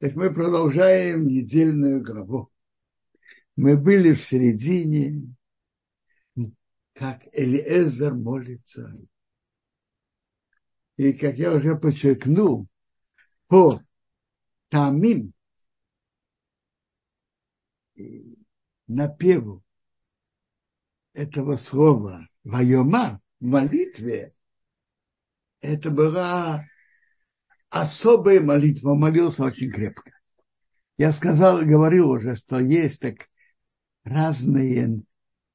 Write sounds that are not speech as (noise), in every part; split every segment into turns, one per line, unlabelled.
Так мы продолжаем недельную главу. Мы были в середине, как Элиэзер молится. И как я уже подчеркнул, по тамим напеву этого слова «Вайома» в молитве, это была особая молитва, молился очень крепко. Я сказал, говорил уже, что есть так разные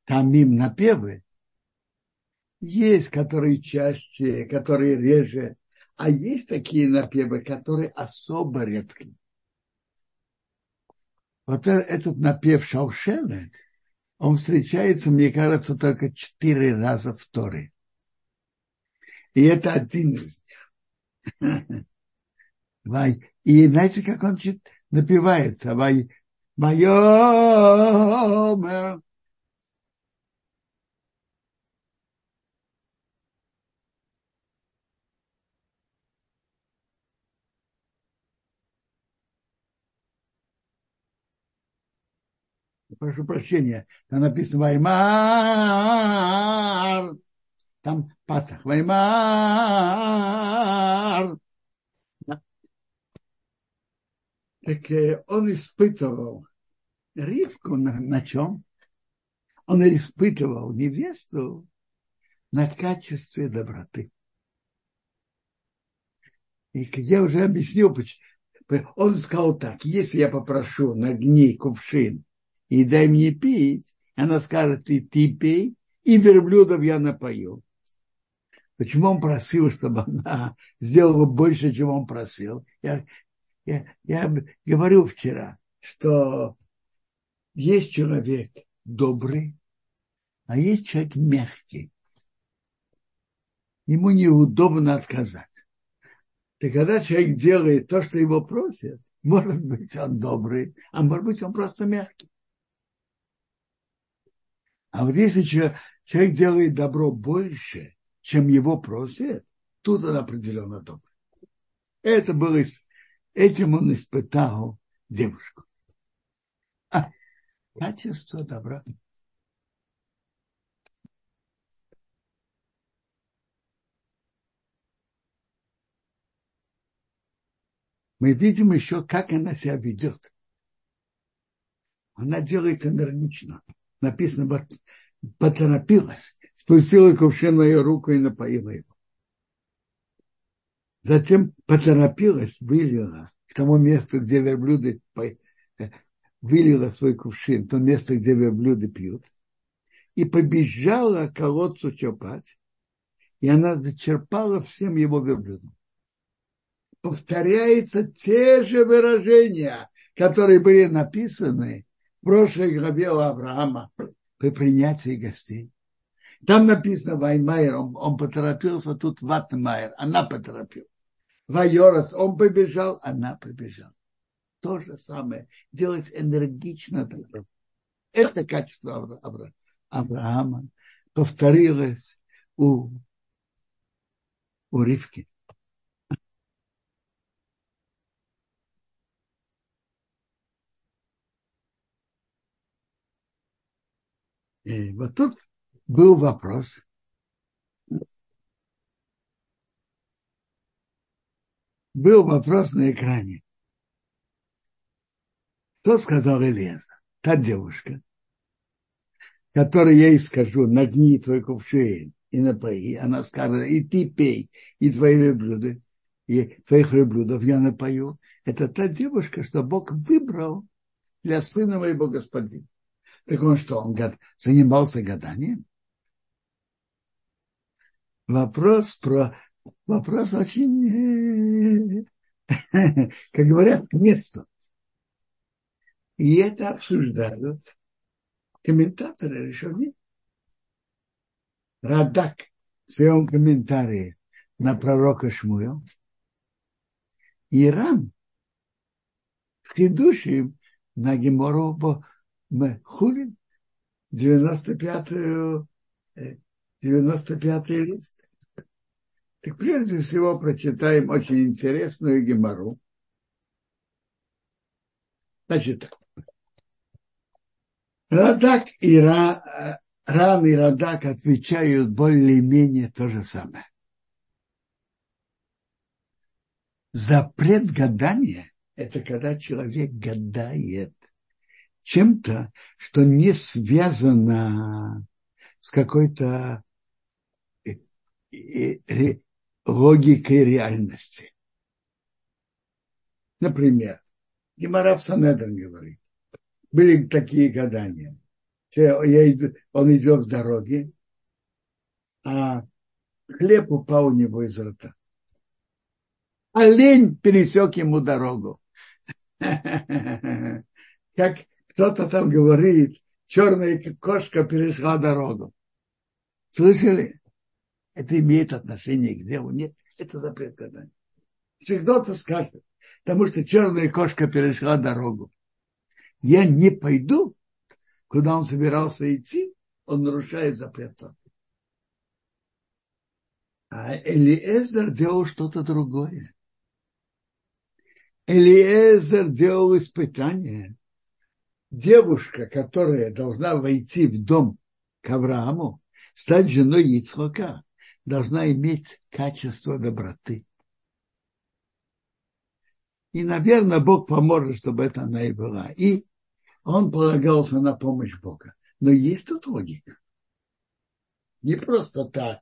тамим напевы, есть, которые чаще, которые реже, а есть такие напевы, которые особо редкие. Вот этот напев Шаушена, он встречается, мне кажется, только четыре раза в Торе. И это один из них. (laughs) И знаете, как он напивается? Вайомер. прошу прощения, там написано Ваймар, там Патах, Ваймар. Так он испытывал Ривку на, на чем? Он испытывал невесту на качестве доброты. И как я уже объяснил, он сказал так, если я попрошу на гней кувшин и дай мне пить, она скажет, и ты пей, и верблюдов я напою. Почему он просил, чтобы она сделала больше, чем он просил? Я, я, я говорю вчера, что есть человек добрый, а есть человек мягкий. Ему неудобно отказать. И когда человек делает то, что его просят, может быть, он добрый, а может быть, он просто мягкий. А вот если человек делает добро больше, чем его просят, тут он определенно добрый. Это было, этим он испытал девушку. А, качество добра. Мы видим еще, как она себя ведет. Она делает энергично написано, поторопилась, спустила кувшин на ее руку и напоила его. Затем поторопилась, вылила к тому месту, где верблюды э, вылила свой кувшин, то место, где верблюды пьют, и побежала к колодцу черпать, и она зачерпала всем его верблюдам. Повторяются те же выражения, которые были написаны прошлой главе у Авраама при принятии гостей. Там написано Ваймайер, он, он поторопился, тут Ватмайер, она поторопилась. Вайорас, он побежал, она побежала. То же самое. Делать энергично. Это качество Авра, Авра, Авраама повторилось у, у Ривки. И вот тут был вопрос. Был вопрос на экране. Кто сказал Элеза? Та девушка, которой я ей скажу, нагни твой кувшин и напои. Она скажет, и ты пей, и твои верблюды, и твоих верблюдов я напою. Это та девушка, что Бог выбрал для сына моего господина. Так он что, он занимался гаданием? Вопрос про... Вопрос очень, (laughs) как говорят, к месту. И это обсуждают комментаторы решили. Радак в своем комментарии на пророка Шмуя. Иран в Хидуше на Гемору мы хулим 95-й 95 лист. Так прежде всего прочитаем очень интересную гемору. Значит. Радак и Ра, Ран и Радак отвечают более-менее то же самое. Запрет гадания – это когда человек гадает чем-то, что не связано с какой-то э, э, логикой реальности. Например, Гемора в Санедрин говорит, были такие гадания. Я иду, он идет в дороге, а хлеб упал у него из рта. Олень пересек ему дорогу. (laughs) Как кто-то там говорит, черная кошка перешла дорогу. Слышали? Это имеет отношение к делу? Нет, это запрет гадания. Если кто-то скажет, потому что черная кошка перешла дорогу, я не пойду, куда он собирался идти, он нарушает запрет. А Элиезер делал что-то другое. Элиезер делал испытание. Девушка, которая должна войти в дом к Аврааму, стать женой Ицхока, должна иметь качество доброты. И, наверное, Бог поможет, чтобы это она и была. И он полагался на помощь Бога. Но есть тут логика. Не просто так,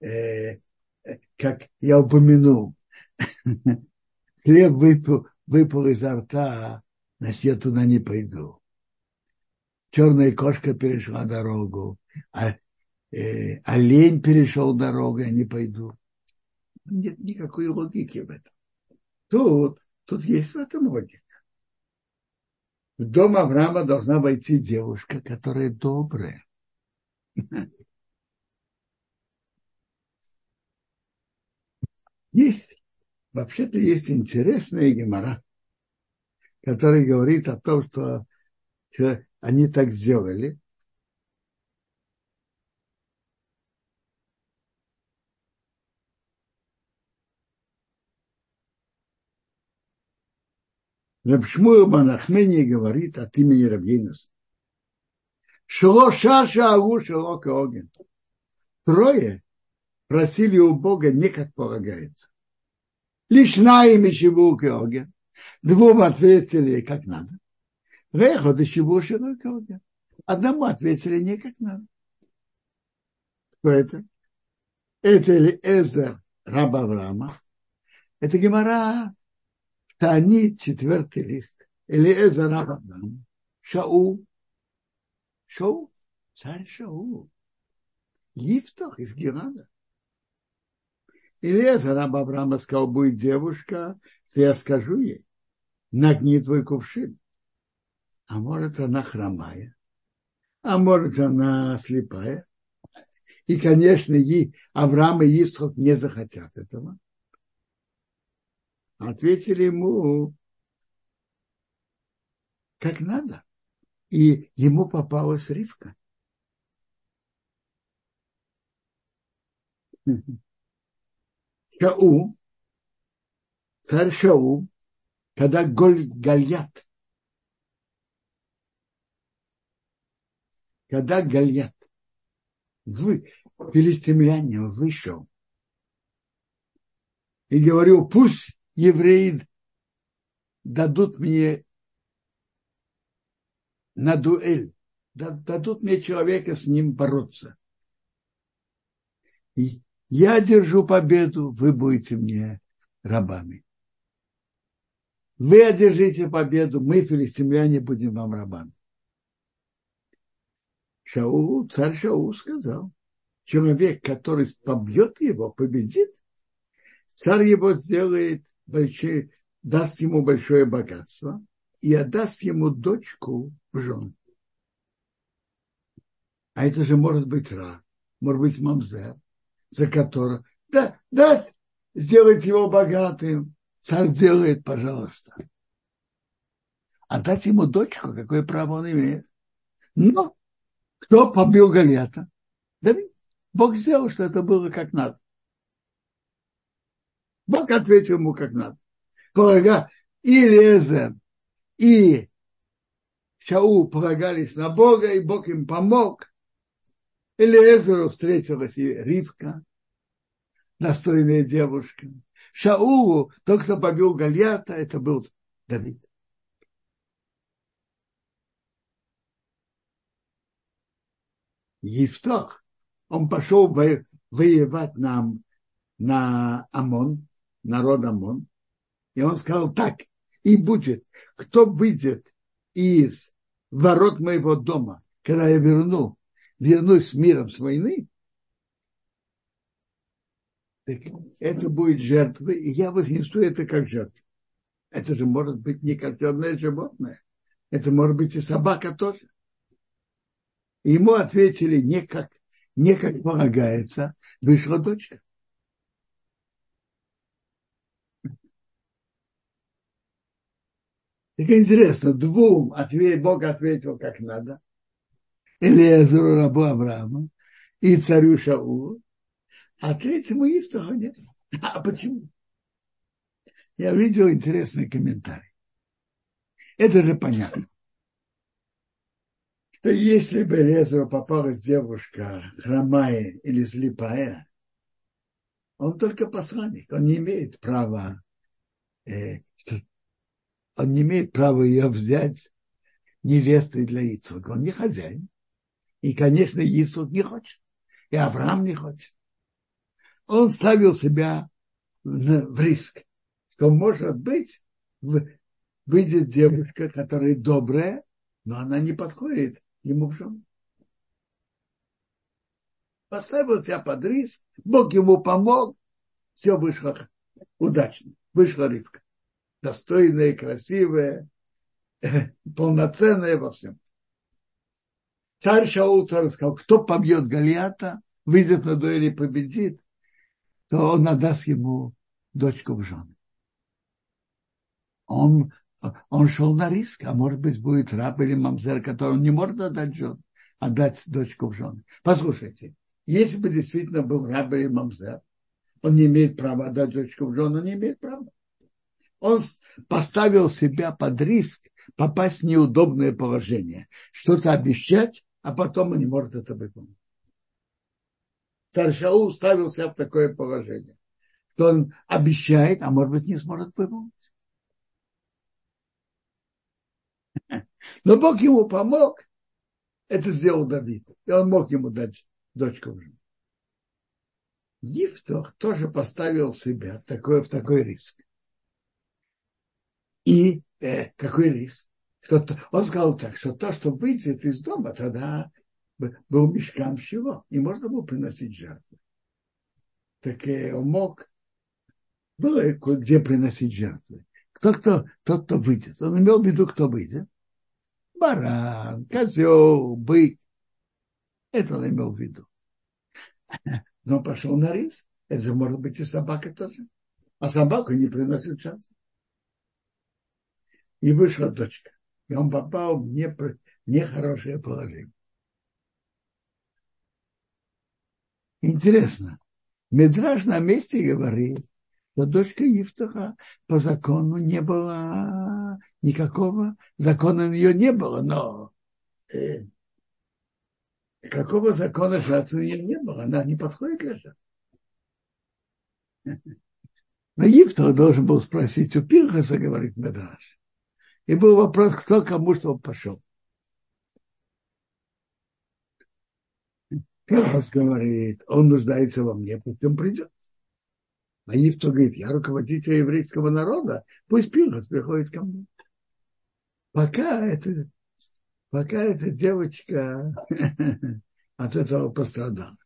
э, как я упомянул, (laughs) хлеб выпал, выпал изо рта, значит, я туда не пойду. Черная кошка перешла дорогу, а э, олень перешел дорогу, я не пойду. Нет никакой логики в этом. Тут, тут есть в этом логика. В дом Авраама должна войти девушка, которая добрая. Есть, вообще-то есть интересная гемора, которая говорит о том, что они так сделали, Рабшмур Банахмени говорит от имени Рабьейнаса. Шело шаша агу шело каоген. Трое просили у Бога не как полагается. Лишь на имя Шиву каоген. Двум ответили как надо. Рехот и Шиву шело каоген. Одному ответили не как надо. Кто это? Это Эзер раб Авраама. Это Гемора Тани, четвертый лист. Или Эзарабам. Шау. Шау. Царь Шау. Ифтах из Герада. Или Эзараб Авраама сказал, будет девушка, то я скажу ей, нагни твой кувшин. А может, она хромая. А может, она слепая. И, конечно, ей Авраам и Исхак не захотят этого. Ответили ему как надо. И ему попалась Ривка. Шау, царь Шау, когда Голь, Гальят, когда Гальят, вы, филистимляне, вышел и говорил, пусть евреи дадут мне на дуэль, дадут мне человека с ним бороться. И я держу победу, вы будете мне рабами. Вы одержите победу, мы, филистимляне, будем вам рабами. Шаул, царь Шаул сказал, человек, который побьет его, победит, царь его сделает большие, даст ему большое богатство и отдаст ему дочку в жены. А это же может быть Ра, может быть Мамзер, за которого... Да, да, сделать его богатым. Царь делает, пожалуйста. А дать ему дочку, какое право он имеет. Но кто побил Галета? Давид. Бог сделал, что это было как надо. Бог ответил ему как надо. Полага, и Лезер, и Шаул полагались на Бога, и Бог им помог. Элиэзеру встретилась и Ривка, достойная девушка. Шаулу, тот, кто побил Гальята, это был Давид. Евтох, он пошел воевать на, на Амон, народ Амон, и он сказал так, и будет, кто выйдет из ворот моего дома, когда я верну, вернусь с миром с войны, это будет жертва, и я вознесу это как жертву. Это же может быть не как черное животное. Это может быть и собака тоже. И ему ответили не как, не как полагается, вышла дочка. Так интересно, двум ответ, Бог ответил как надо. Элиезеру, рабу Авраама, и царю Шаулу, а третьему Ифтаху нет. (laughs) А почему? Я видел интересный комментарий. Это же понятно. Что если бы Лезеру попалась девушка хромая или слепая, он только посланник, он не имеет права, э, он не имеет права ее взять невестой для Ицука. Он не хозяин. И, конечно, Ицук не хочет. И Авраам не хочет он ставил себя в риск, что может быть выйдет девушка, которая добрая, но она не подходит ему в жену. Поставил себя под риск, Бог ему помог, все вышло удачно, вышла риска. Достойная, красивая, (laughs) полноценная во всем. Царь Шаул сказал, кто побьет Галията, выйдет на дуэль и победит, то он отдаст ему дочку в жены. Он, он шел на риск, а может быть будет раб или мамзер, который не может отдать жен, отдать дочку в жены. Послушайте, если бы действительно был раб или мамзер, он не имеет права отдать дочку в жену, он не имеет права. Он поставил себя под риск попасть в неудобное положение, что-то обещать, а потом он не может это выполнить царь Шаул ставил себя в такое положение, что он обещает, а может быть не сможет выполнить. (laughs) Но Бог ему помог, это сделал Давид, и он мог ему дать дочку в жену. Ифтох тоже поставил себя в такой, в такой риск. И э, какой риск? Что он сказал так, что то, что выйдет из дома, тогда был мешкан всего, и можно было приносить жертвы. Так э, он мог, было где приносить жертвы. Кто, кто, тот, кто выйдет. Он имел в виду, кто выйдет. Баран, козел, бык. Это он имел в виду. (laughs) Но пошел на риск. Это же может быть и собака тоже. А собаку не приносит жертвы. И вышла дочка. И он попал в нехорошее положение. Интересно. Медраж на месте говорит, что дочка Ифтаха по закону не было никакого, закона на нее не было, но э, какого закона жертвы у нее не было, она не подходит для жертвы. (laughs) Но Ифтах должен был спросить у Пинхаса, говорит Медраж. И был вопрос, кто кому что пошел. Пинхас говорит, он нуждается во мне, пусть он придет. А Ифто говорит, я руководитель еврейского народа, пусть Пинхас приходит ко мне. Пока это, пока эта девочка (laughs) от этого пострадала.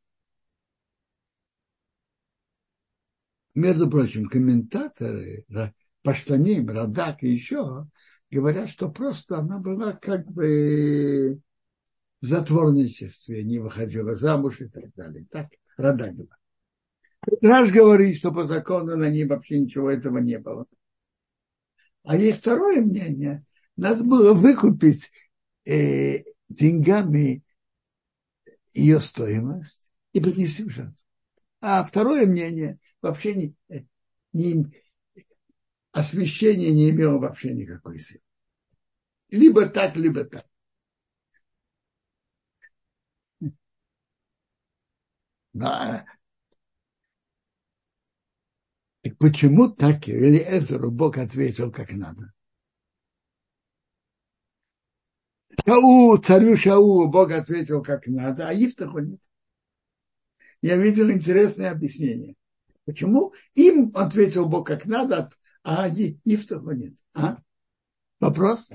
Между прочим, комментаторы, Паштаним, Радак и еще говорят, что просто она была как бы в затворничестве, не выходила замуж и так далее. Так Радагова. Раш говорит, что по закону на ней вообще ничего этого не было. А есть второе мнение. Надо было выкупить э, деньгами ее стоимость и принести в жертву. А второе мнение вообще не, не освящение не имело вообще никакой силы. либо так, либо так. Да. Так почему так или Эзеру Бог ответил как надо? Шау, царю Шау Бог ответил как надо, а Ифтаху нет. Я видел интересное объяснение. Почему им ответил Бог как надо, а Ифтаху нет? А? Вопрос?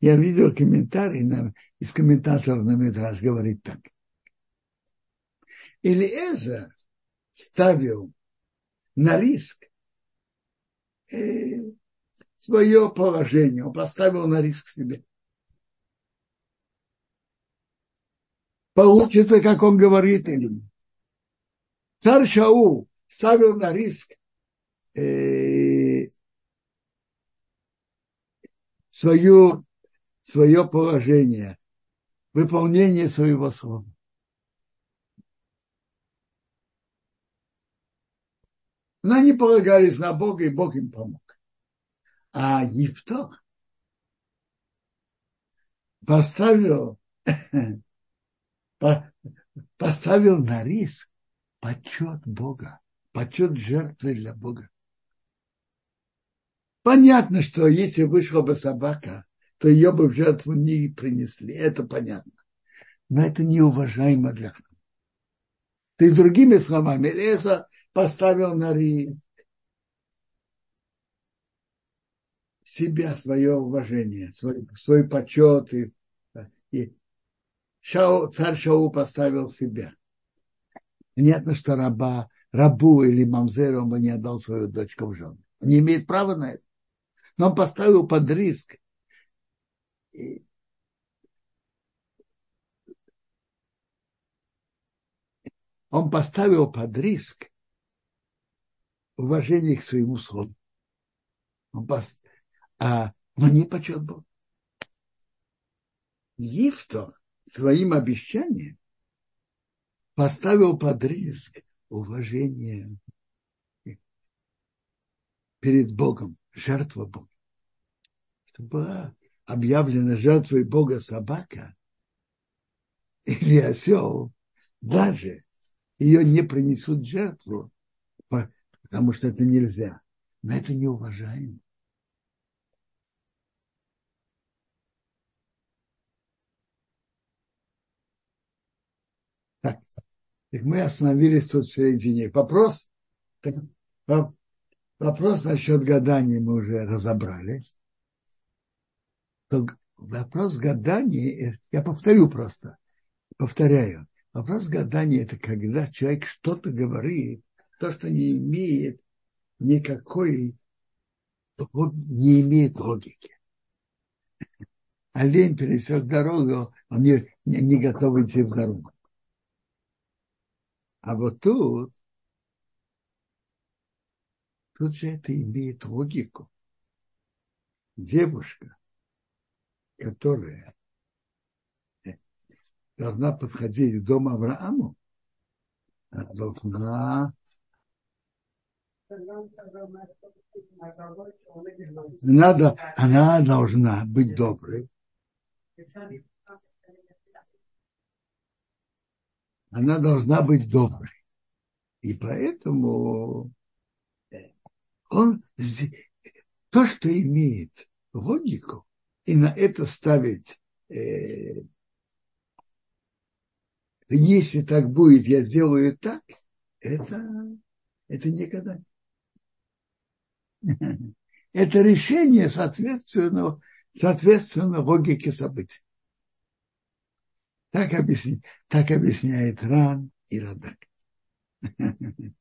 Я видел комментарий на, из комментаторов на Медраж, говорит так. Или Эза ставил на риск э, свое положение, он поставил на риск себе. Получится, как он говорит, или нет. Царь Шаул ставил на риск э, свое, свое положение, выполнение своего слова. Но они полагались на Бога, и Бог им помог. А Ефто поставил, (laughs) поставил на риск почет Бога, почет жертвы для Бога. Понятно, что если вышла бы собака, то ее бы в жертву не принесли. Это понятно. Но это неуважаемо для храма. Ты другими словами, Леса поставил на риск себя, свое уважение, свой, свой почет. И, и Шау, царь Шау поставил себя. Понятно, что раба, рабу или мамзеру он бы не отдал свою дочку в жены. Он не имеет права на это. Но он поставил под риск. Он поставил под риск уважение к своему слову. Он пос... а, но не почет Бог. Ифто своим обещанием поставил под риск уважение перед Богом, жертва Бога. Чтобы была объявлена жертвой Бога собака или осел, даже ее не принесут жертву, потому что это нельзя. Но это не уважаем. Так, мы остановились тут в середине. Вопрос, вопрос насчет гадания мы уже разобрали. То вопрос гадания, я повторю просто, повторяю. Вопрос гадания – это когда человек что-то говорит, то, что не имеет никакой, не имеет логики. Олень пересек дорогу, он не, не, не готов идти в дорогу. А вот тут, тут же это имеет логику. Девушка, которая должна подходить к дому Аврааму, должна надо, она должна быть доброй. Она должна быть доброй. И поэтому он то, что имеет логику, и на это ставить, э, если так будет, я сделаю так, это, это никогда (laughs) это решение соответственно, соответственно логике событий. Так, объясняет, так объясняет Ран и Радак. (laughs)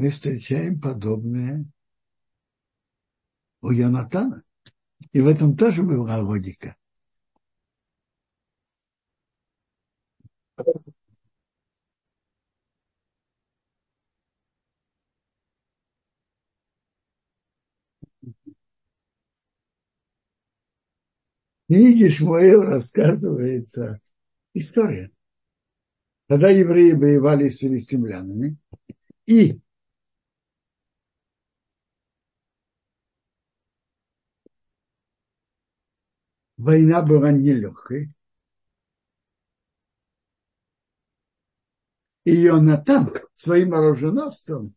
Мы встречаем подобное у Янатана. И в этом тоже была логика. книге Шмуэл рассказывается история. Когда евреи воевали с филистимлянами, И война была нелегкой. И Йонатан своим оруженосцем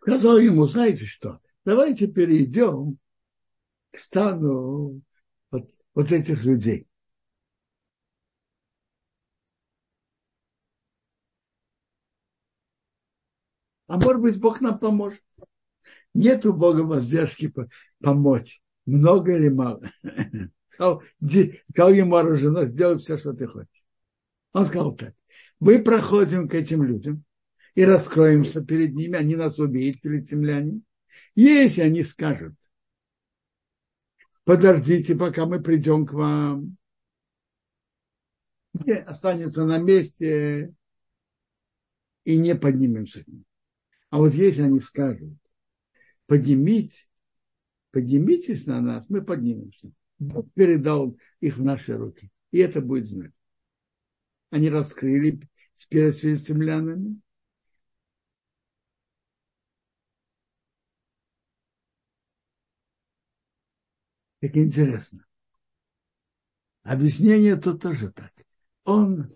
сказал ему, знаете что, давайте перейдем к стану вот, вот этих людей. А может быть, Бог нам поможет. Нет у Бога воздержки помочь. Много или мало. Сказал, сказал ему оружие, сделай все, что ты хочешь. Он сказал так. Мы проходим к этим людям и раскроемся перед ними. Они нас убьют, филистимляне. Если они скажут, подождите, пока мы придем к вам, и останется на месте и не поднимемся. А вот если они скажут, поднимите, поднимитесь на нас, мы поднимемся. Бог передал их в наши руки. И это будет знак. Они раскрыли с филистимлянами. Как интересно. Объяснение тут тоже так. Он,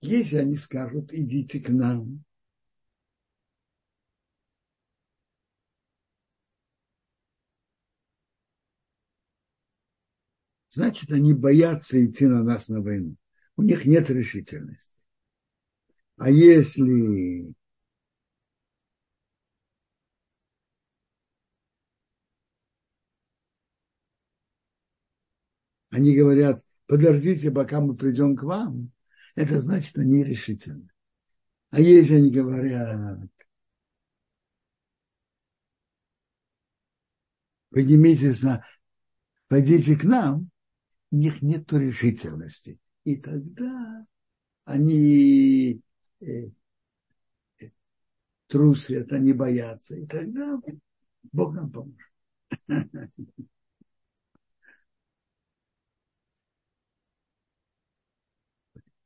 если они скажут, идите к нам, значит, они боятся идти на нас на войну. У них нет решительности. А если они говорят, подождите, пока мы придем к вам, это значит, они решительны. А если они говорят, поднимитесь на, пойдите к нам, них нет решительности. И тогда они э, э, трусят, они боятся. И тогда Бог нам поможет.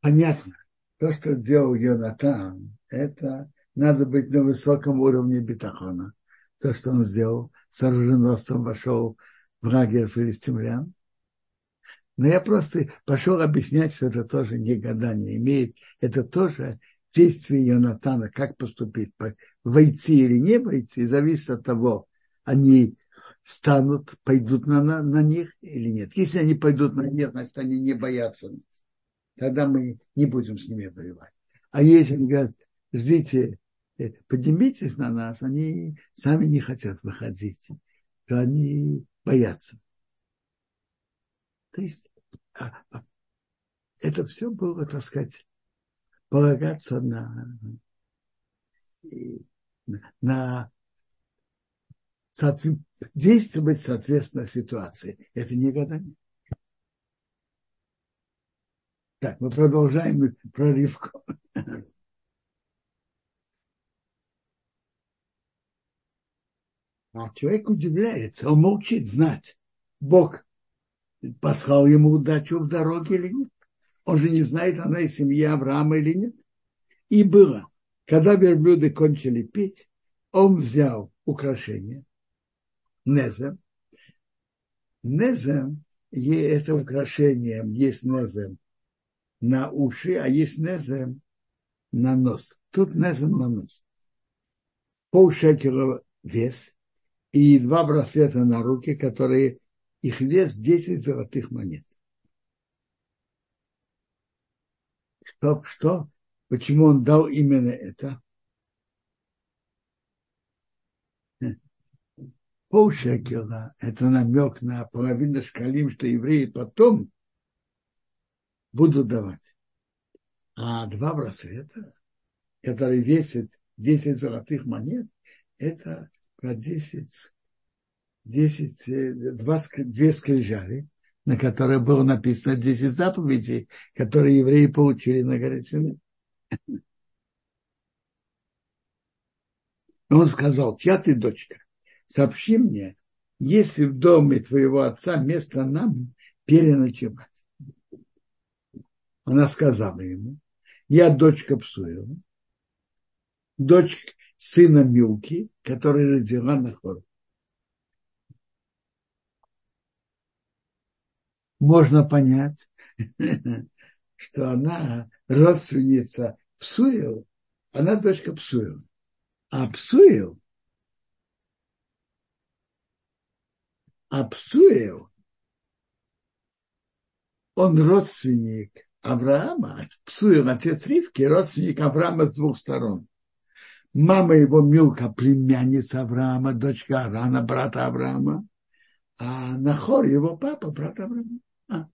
Понятно. То, что сделал Йонатан, это надо быть на высоком уровне бетахона. То, что он сделал, с оруженосцем вошел в лагерь филистимлян. Но я просто пошел объяснять, что это тоже не гадание имеет. Это тоже действие Йонатана, как поступить, войти или не войти, зависит от того, они встанут, пойдут на, на, на них или нет. Если они пойдут на них, значит, они не боятся нас. Тогда мы не будем с ними воевать. А если они говорят, ждите, э, поднимитесь на нас, они сами не хотят выходить, то они боятся. То есть а, а, это все было, так сказать, полагаться на, на действовать соответственно ситуации. Это не гадание. Так, мы продолжаем про Ривку. А человек удивляется, он молчит знать. Бог послал ему удачу в дороге или нет. Он же не знает, она из семьи Авраама или нет. И было, когда верблюды кончили петь, он взял украшение, незем. Незем, это украшение, есть незем на уши, а есть незем на нос. Тут незем на нос. Пол шекера вес и два браслета на руки, которые их вес 10 золотых монет. Что, что? Почему он дал именно это? Полшекера – это намек на половину шкалим, что евреи потом будут давать. А два браслета, которые весят 10 золотых монет, это про 10 10, э, два, две скрижали, на которых было написано 10 заповедей, которые евреи получили на горе Синай. Он сказал, чья ты дочка? Сообщи мне, если в доме твоего отца место нам переночевать. Она сказала ему, я дочка Псуева, дочь сына Милки, который родила на хор. Можно понять, (laughs) что она родственница Псуев, она дочка Псуев. А Псуев, а Псуев, он родственник Авраама, Псуев, отец Ривки, родственник Авраама с двух сторон. Мама его Милка, племянница Авраама, дочка Арана, брата Авраама, а Нахор его папа, брат Авраама. (laughs)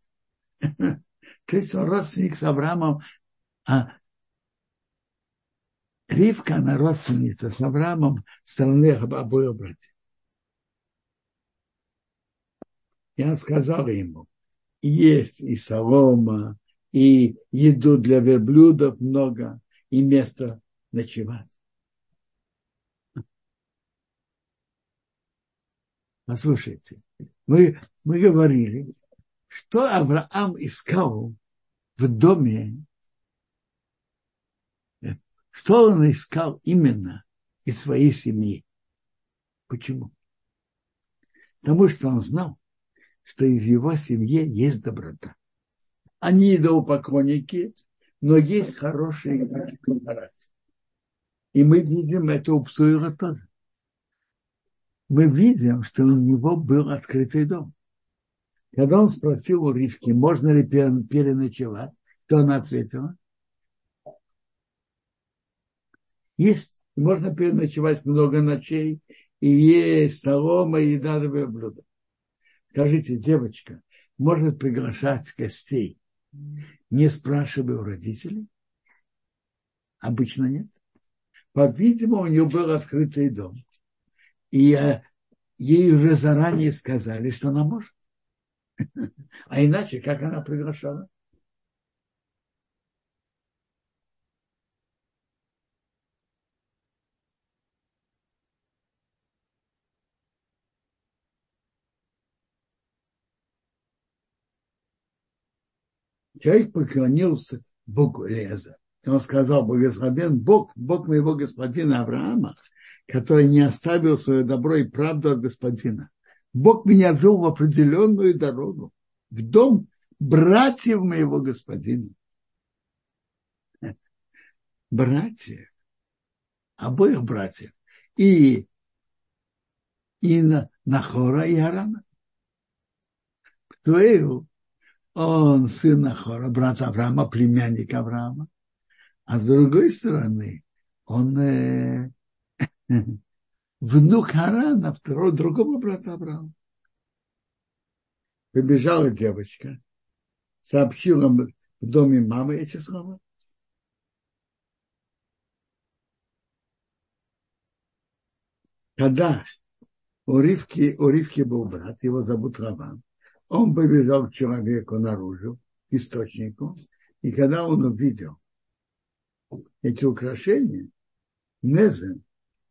То есть родственник с Авраамом, а Ривка, она родственница с Авраамом стороны обоих братьев. Я сказал ему, есть и солома, и еду для верблюдов много, и место ночевать. Послушайте, мы, мы говорили, что Авраам искал в доме, что он искал именно из своей семьи. Почему? Потому что он знал, что из его семьи есть доброта. Они идолопоклонники, но есть хорошие характер. И мы видим это у Псуила тоже. Мы видим, что у него был открытый дом. Когда он спросил у Ривки, можно ли переночевать, то она ответила, есть, можно переночевать много ночей, и есть солома, и для блюда. Скажите, девочка, может приглашать гостей, не спрашивая у родителей? Обычно нет. По-видимому, у нее был открытый дом. И ей уже заранее сказали, что она может. (laughs) А иначе, как она приглашала? Человек поклонился Богу Леза. Он сказал, благословен Бог, Бог моего господина Авраама, который не оставил свое добро и правду от господина. Бог меня вел в определенную дорогу, в дом братьев моего господина. Братья, обоих братьев. И, и на, Нахора и Арана. Ктуэю, он сын Нахора, брат Авраама, племянник Авраама. А с другой стороны, он э, (laughs) внук Харана, второго, другого брата Авраама. Побежала девочка, сообщила в доме мамы эти слова. Когда у Ривки, у Ривки был брат, его зовут Раван, он побежал к человеку наружу, к источнику, и когда он увидел эти украшения, Незем,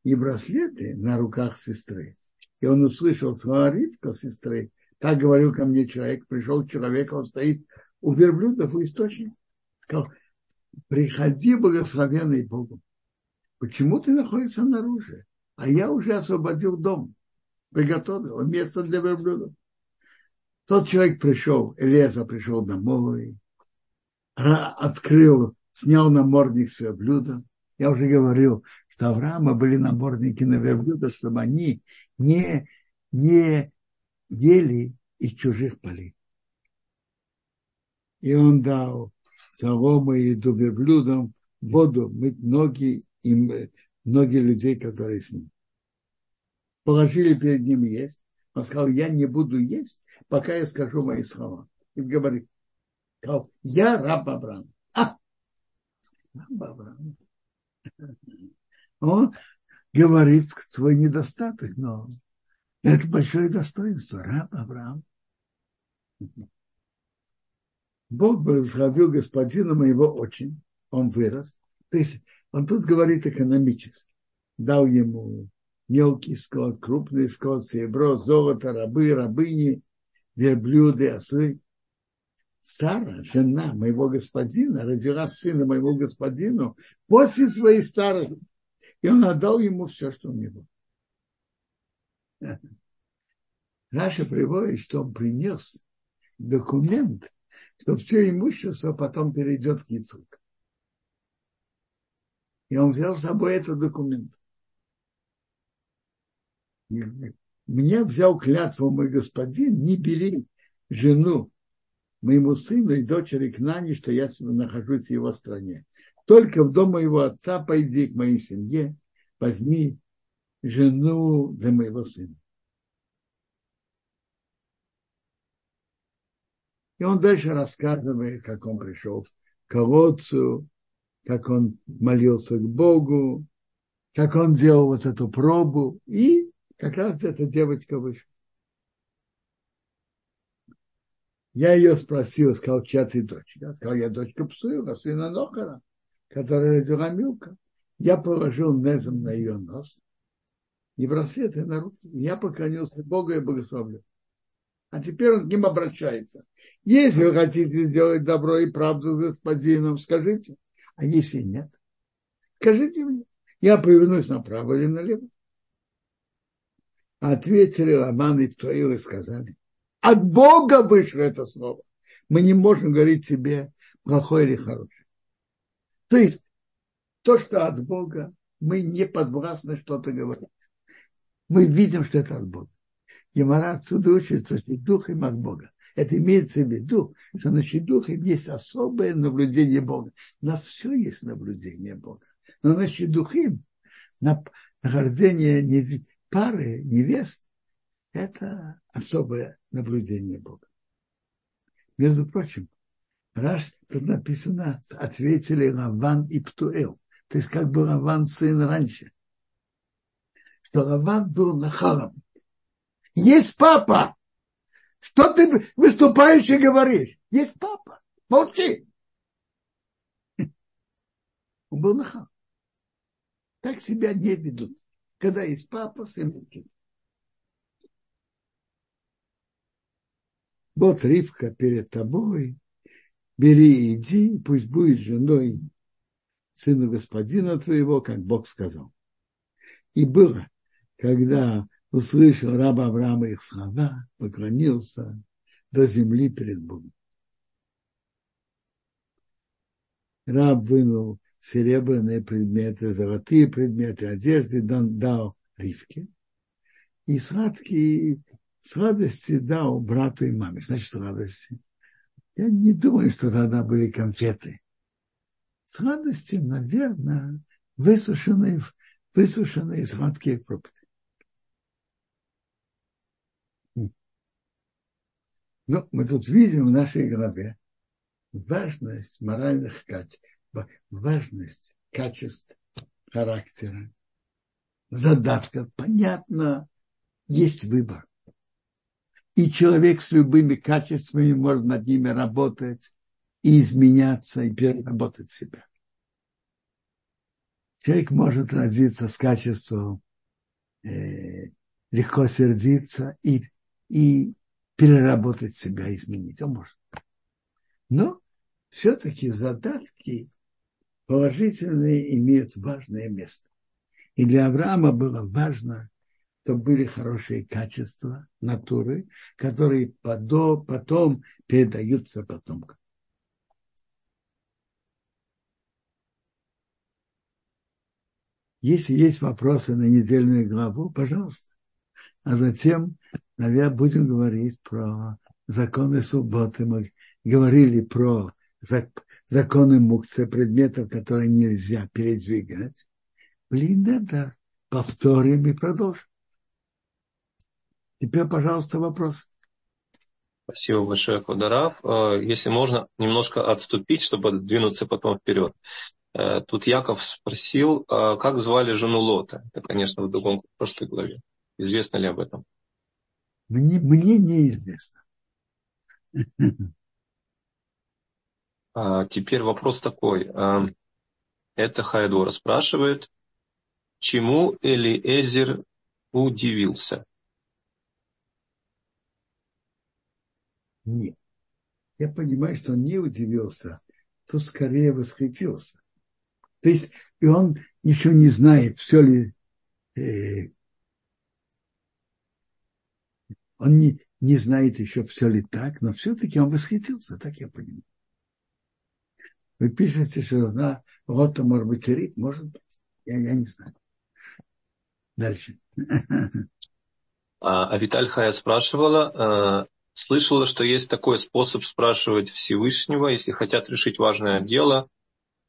и браслеты на руках сестры. И он услышал слова сестры. Так говорил ко мне человек, пришел человек, он стоит у верблюдов у источника. Сказал, приходи, благословенный Богом. Почему ты находишься наружу? А я уже освободил дом, приготовил место для верблюдов. Тот человек пришел, Элеза пришел домой, открыл, снял намордник с верблюда. Я уже говорил, что Авраама были намордники на верблюда, чтобы они не, не ели из чужих полей. И он дал солому и еду верблюдам, воду, мыть ноги и ноги людей, которые с ним. Положили перед ним есть. Он сказал, я не буду есть, пока я скажу мои слова. И говорит, я раб Авраама. А, раб Авраама он говорит свой недостаток, но это большое достоинство. Раб Авраам. Бог благословил господина моего очень. Он вырос. То есть он тут говорит экономически. Дал ему мелкий скот, крупный скот, серебро, золото, рабы, рабыни, верблюды, осы. Сара, жена моего господина, родила сына моему господину после своей старости. И он отдал ему все, что у него. Раша приводит, что он принес документ, что все имущество потом перейдет к Ицук. И он взял с собой этот документ. Мне взял клятву мой господин, не бери жену моему сыну и дочери к Нане, что я нахожусь в его стране. Только в дом моего отца пойди к моей семье, возьми жену для моего сына. И он дальше рассказывает, как он пришел к колодцу, как он молился к Богу, как он делал вот эту пробу, и как раз эта девочка вышла. Я ее спросил, сказал, чья ты дочь? Я сказал, я дочка Псуила, сына Нохара, которая родила Милка. Я положил незом на ее нос и браслеты на руки. Я поклонился Богу и благословлю. А теперь он к ним обращается. Если вы хотите сделать добро и правду господином, скажите. А если нет, скажите мне. Я повернусь направо или налево. Ответили Ламан и Птуил и сказали, от Бога вышло это слово. Мы не можем говорить тебе плохое или хорошее. То есть то, что от Бога, мы не подвластны что-то говорить. Мы видим, что это от Бога. Гемора отсюда учится, что духом от Бога. Это имеется в виду, что на духом есть особое наблюдение Бога. На все есть наблюдение Бога. Но на духим, на нахождение пары невест, это особое наблюдение Бога. Между прочим, раз тут написано, ответили Раван и Птуэл. То есть как бы Раван сын раньше. Что Раван был нахалом. Есть папа. Что ты выступающий говоришь? Есть папа. Молчи. Он был нахал. Так себя не ведут. Когда есть папа, сын молчит. вот Ривка перед тобой, бери и иди, пусть будет женой сына господина твоего, как Бог сказал. И было, когда услышал раб Авраама их слова, поклонился до земли перед Богом. Раб вынул серебряные предметы, золотые предметы, одежды, дал, Ривке. И сладкий с радости дал брату и маме. Значит, с радости. Я не думаю, что тогда были конфеты. С радости, наверное, высушенные, высушенные сладкие фрукты. Но мы тут видим в нашей голове важность моральных качеств, важность качеств характера, задатков. Понятно, есть выбор. И человек с любыми качествами может над ними работать и изменяться, и переработать себя. Человек может родиться с качеством э, легко сердиться и, и переработать себя, изменить. Он может. Но все-таки задатки положительные имеют важное место. И для Авраама было важно то были хорошие качества натуры, которые потом передаются потомкам. Если есть вопросы на недельную главу, пожалуйста. А затем, наверное, будем говорить про законы субботы. Мы говорили про законы мукция, предметов, которые нельзя передвигать. Блин, это повторим и продолжим. Теперь, пожалуйста, вопрос.
Спасибо большое, Ходорав. Э, если можно, немножко отступить, чтобы двинуться потом вперед. Э, тут Яков спросил, э, как звали жену Лота. Это, конечно, в догонку в прошлой главе. Известно ли об этом?
Мне, мне неизвестно. (laughs)
А теперь вопрос такой. Это Хайдора спрашивает, чему Элиэзер удивился?
Нет. Я понимаю, что он не удивился, то скорее восхитился. То есть, и он еще не знает, все ли... Э, он не, не знает еще, все ли так, но все-таки он восхитился, так я понимаю. Вы пишете, что она рота, может быть, рит, может быть. Я, я не знаю. Дальше. (laughs)
А, а Виталь Хая спрашивала, э, слышала, что есть такой способ спрашивать Всевышнего, если хотят решить важное дело,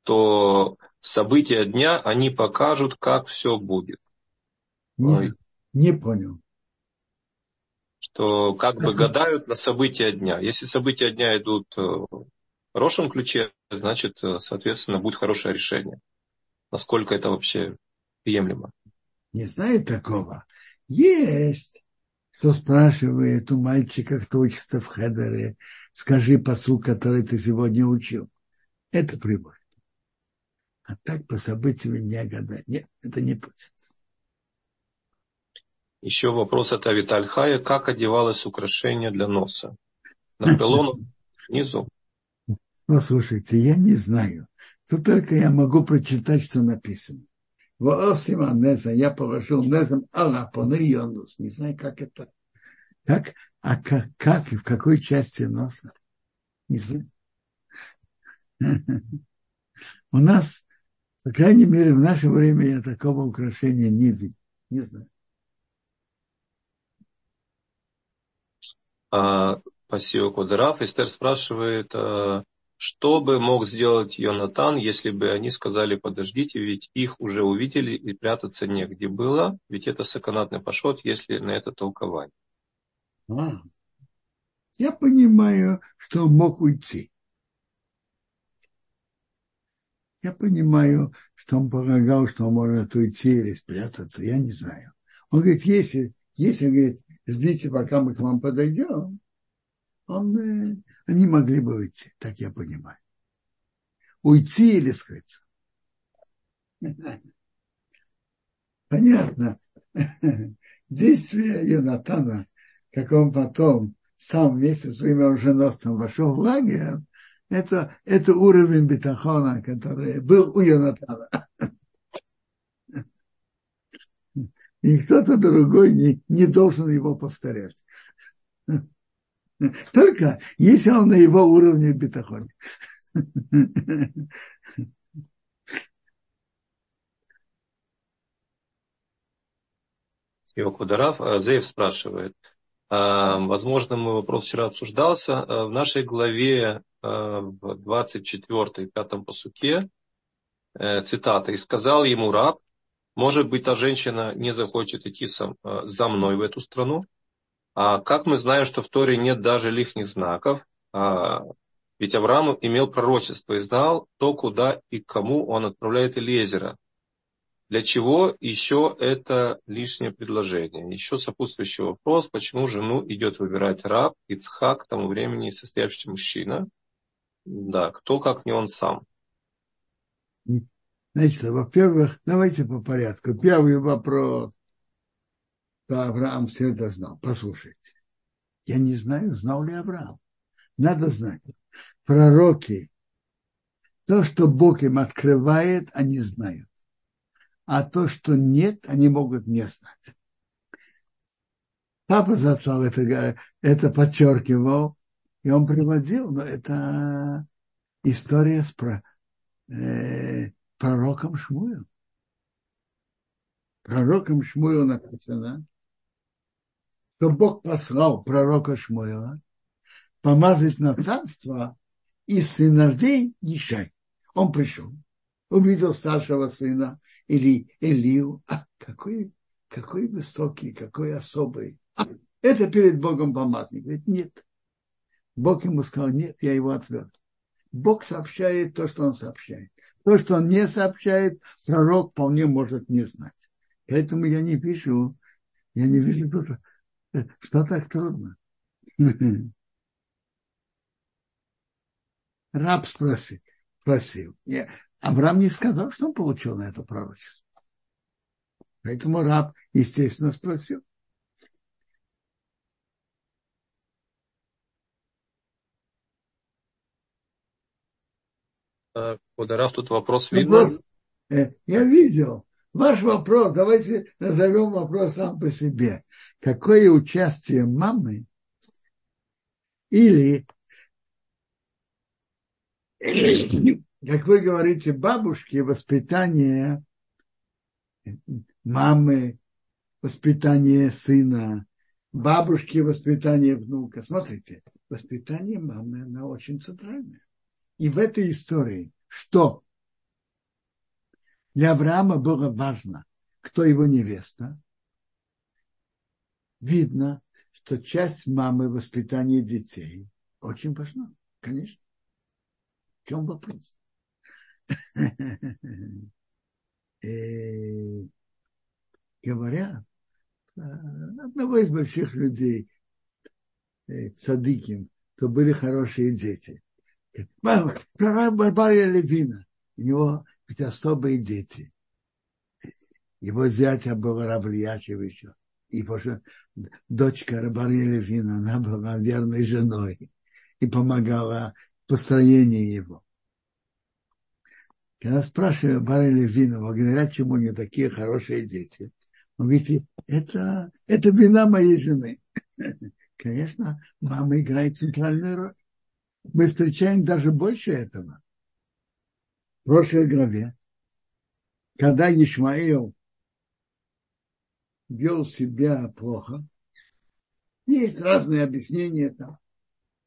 то события дня, они покажут, как все будет.
Не, не понял.
Что как бы гадают на события дня. Если события дня идут э, в хорошем ключе, значит, э, соответственно, будет хорошее решение. Насколько это вообще приемлемо?
Не знаю такого. Есть кто спрашивает у мальчика, кто учится в Хедере, скажи посу, который ты сегодня учил. Это приводит. А так по событиям не гадать. Нет, это не путь.
Еще вопрос от Авиталь Хая. Как одевалось украшение для носа? На крыло внизу?
Послушайте, я не знаю. Тут только я могу прочитать, что написано. Воосима Неза, я положил Незам Алапоны Йонус. Не знаю, как это. Как, а как, как и в какой части носа? Не знаю. (laughs) У нас, по крайней мере, в наше время я такого украшения не видел. Не знаю.
А, спасибо, Кударав. Эстер спрашивает, а, что бы мог сделать Йонатан, если бы они сказали, подождите, ведь их уже увидели и прятаться негде было, ведь это саканатный фашот, если на это толкование.
А, я понимаю, что он мог уйти. Я понимаю, что он полагал, что он может уйти или спрятаться, я не знаю. Он говорит, если, если говорит, ждите, пока мы к вам подойдем, он, э, они могли бы уйти, так я понимаю. Уйти или скрыться. (laughs) Понятно. (laughs) Действие Йонатана, как он потом сам вместе со своим оруженосцем вошел в лагерь, это, это уровень бетахона, который был у Йонатана. (laughs) И кто-то другой не, не должен его повторять. (laughs) Только если он на его уровне бетахона.
Кударав. А, Зеев спрашивает. А, возможно, мой вопрос вчера обсуждался. А, в нашей главе в 24 пятом посуке э, цитата. «И сказал ему раб, может быть, та женщина не захочет идти за мной в эту страну, а как мы знаем, что в Торе нет даже лишних знаков? А, ведь Авраам имел пророчество и знал то, куда и кому он отправляет Элезера. Для чего еще это лишнее предложение? Еще сопутствующий вопрос, почему жену идет выбирать раб Ицхак, к тому времени состоявшийся мужчина? Да, кто как не он сам.
Значит, во-первых, давайте по порядку. Первый вопрос то Авраам все это знал. Послушайте, я не знаю, знал ли Авраам. Надо знать. Пророки, то, что Бог им открывает, они знают. А то, что нет, они могут не знать. Папа зацал это, это подчеркивал, и он приводил, но это история с про, э, пророком Шмуем. Пророком Шмуем написано, что Бог послал пророка Шмуэла помазать на царство и сыновей Ишай. Он пришел, увидел старшего сына или Илью. А какой, какой высокий, какой особый. А, это перед Богом помазник. Говорит, нет. Бог ему сказал, нет, я его отверг. Бог сообщает то, что он сообщает. То, что он не сообщает, пророк вполне может не знать. Поэтому я не пишу, я не вижу тут (laughs) что так трудно? (laughs) Раб спросил. спросил. Авраам не сказал, что он получил на это пророчество. Поэтому раб, естественно, спросил.
Кударав, тут вопрос видно? Вопрос,
э, я видел. Ваш вопрос, давайте назовем вопрос сам по себе. Какое участие мамы или, как вы говорите, бабушки, воспитание мамы, воспитание сына, бабушки, воспитание внука. Смотрите, воспитание мамы, она очень центральная. И в этой истории, что для Авраама было важно, кто его невеста, видно, что часть мамы воспитания детей очень важна, конечно. В чем вопрос? (laughs) И говорят, одного из больших людей, э, цадыким, то были хорошие дети. Барбария Левина, у него ведь особые дети. Его зятя был Равлиячевича. И его дочка Рабария Левина, она была верной женой и помогала в построении его. Когда спрашиваю Барри Левина, благодаря чему у нее такие хорошие дети, он говорит, это, это вина моей жены. (laughs) Конечно, мама играет центральную роль. Мы встречаем даже больше этого. В прошлой главе, когда Ишмаил вел себя плохо, есть разные объяснения там.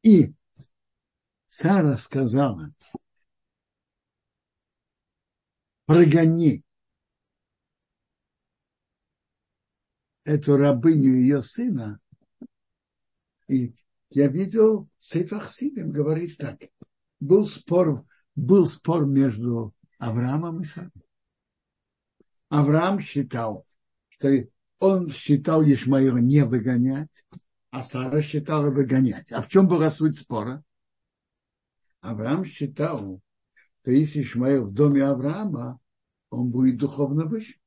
И Сара сказала, прогони эту рабыню ее сына. И я видел, Сейфахсидим говорит так. Был спор, был спор между Авраамом и Сарой. Авраам считал, что он считал Ишмаила не выгонять, а Сара считала выгонять. А в чем была суть спора? Авраам считал, что если Ишмаил в доме Авраама, он будет духовно выше.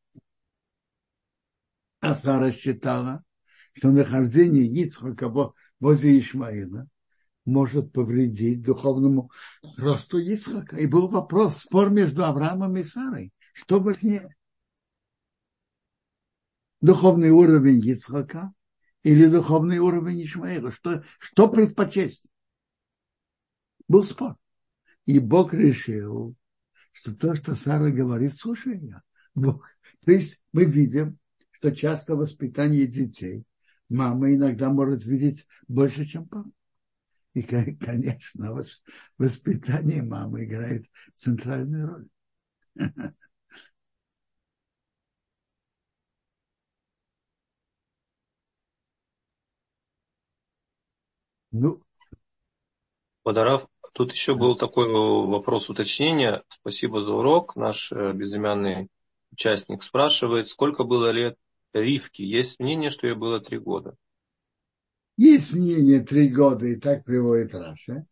А Сара считала, что нахождение Ицхака возле Ишмаила может повредить духовному росту Ицхака. И был вопрос, спор между Авраамом и Сарой. Что важнее? Духовный уровень Ицхака или духовный уровень Ишмаила? Что, что предпочесть? Был спор. И Бог решил, что то, что Сара говорит, слушай ее. Бог. То есть мы видим, что часто воспитание детей мама иногда может видеть больше, чем папа. И, конечно, воспитание мамы играет центральную роль.
Ну, Подарав, тут еще был такой вопрос уточнения. Спасибо за урок. Наш э, безымянный участник спрашивает, сколько было лет Ривки. Есть мнение, что ей было три года.
Есть мнение три года, и так приводит Раша.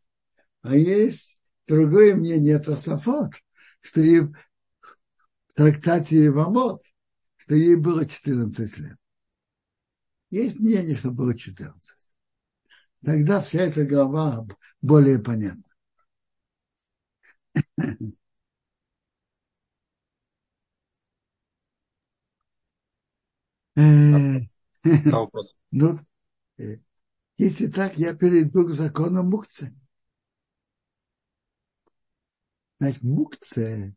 А есть другое мнение Тософот, что ей в трактате Ивамот, что ей было 14 лет. Есть мнение, что было 14. Тогда вся эта глава более понятна. Э, ну, э, если так, я перейду к закону мукцы. Значит, мукция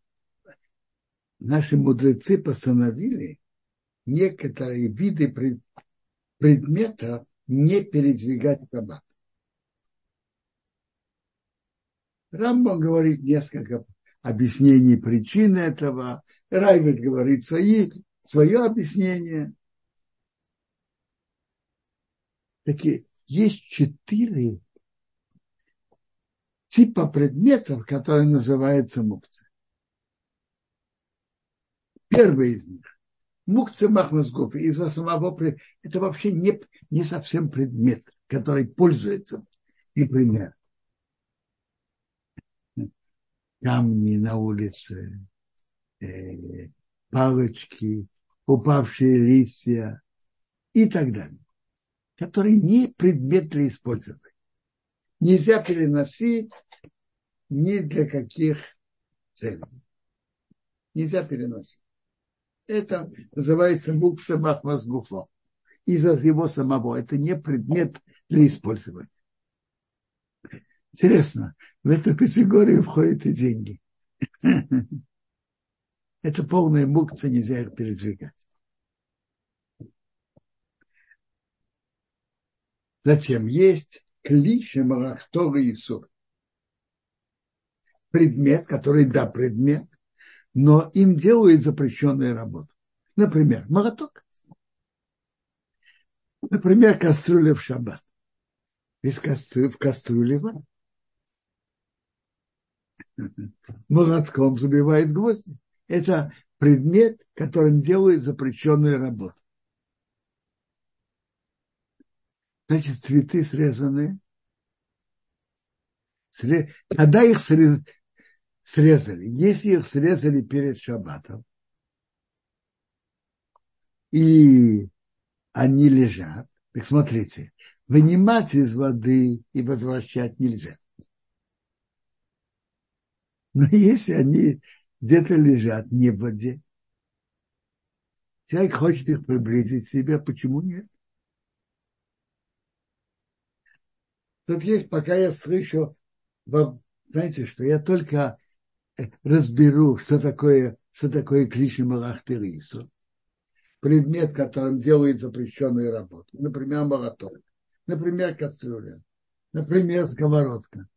наши мудрецы постановили некоторые виды предметов не передвигать раба. Рамбам говорит несколько объяснений причины этого. Райвет говорит свои, свое объяснение. Такие, есть четыре типа предметов, которые называются мукцы. Первый из них Мукция Махмасгоф из-за самого это вообще не, не совсем предмет, который пользуется. Например, камни на улице, э, палочки, упавшие листья и так далее, которые не предмет для использования. Нельзя переносить ни для каких цели. Нельзя переносить. Это называется мукса махмазгуфо. Из-за его самого. Это не предмет для использования. Интересно, в эту категорию входят и деньги. (laughs) Это полная мукца, нельзя их передвигать. Зачем? Есть клише Марахтора и Сур. Предмет, который, да, предмет, но им делают запрещенную работу. Например, молоток. Например, кастрюля в шаббат. Кастрюли, в кастрюле. (laughs) Молотком забивает гвозди. Это предмет, которым делают запрещенную работу. Значит, цветы срезаны. Когда их срез... срезали? Если их срезали перед шаббатом, и они лежат, так смотрите, вынимать из воды и возвращать нельзя. Но если они где-то лежат не в воде, человек хочет их приблизить к себе, почему нет? Тут есть, пока я слышу, знаете, что я только э, разберу, что такое, что такое клиши Малахтерису. Предмет, которым делают запрещенные работы. Например, молоток. Например, кастрюля. Например, сковородка.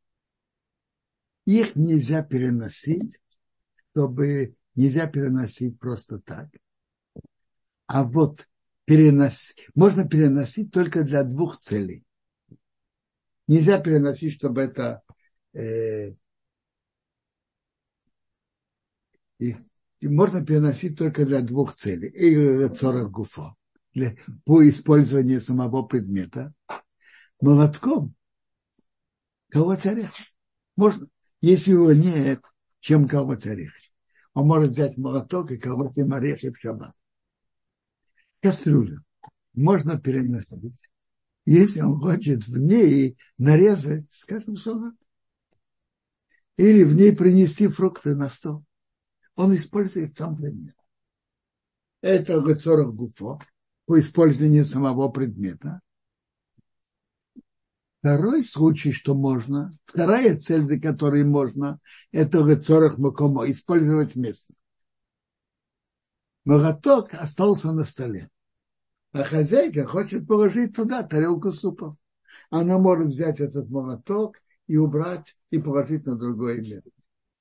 Их нельзя переносить, чтобы нельзя переносить просто так. А вот переносить, можно переносить только для двух целей. Нельзя переносить, чтобы это э, и, и можно переносить только для двух целей. И 40 гуфо. Для, по использованию самого предмета. Молотком колоть орех. Можно. Если его нет, чем колоть орех. Он может взять молоток и колоть им орехи в шаббат. Кастрюлю можно переносить если он хочет в ней нарезать, скажем, салат. Или в ней принести фрукты на стол. Он использует сам предмет. Это гацорах гуфо по использованию самого предмета. Второй случай, что можно, вторая цель, для которой можно, это гацорах макомо, использовать место. Молоток остался на столе а хозяйка хочет положить туда тарелку супа. Она может взять этот молоток и убрать, и положить на другое место.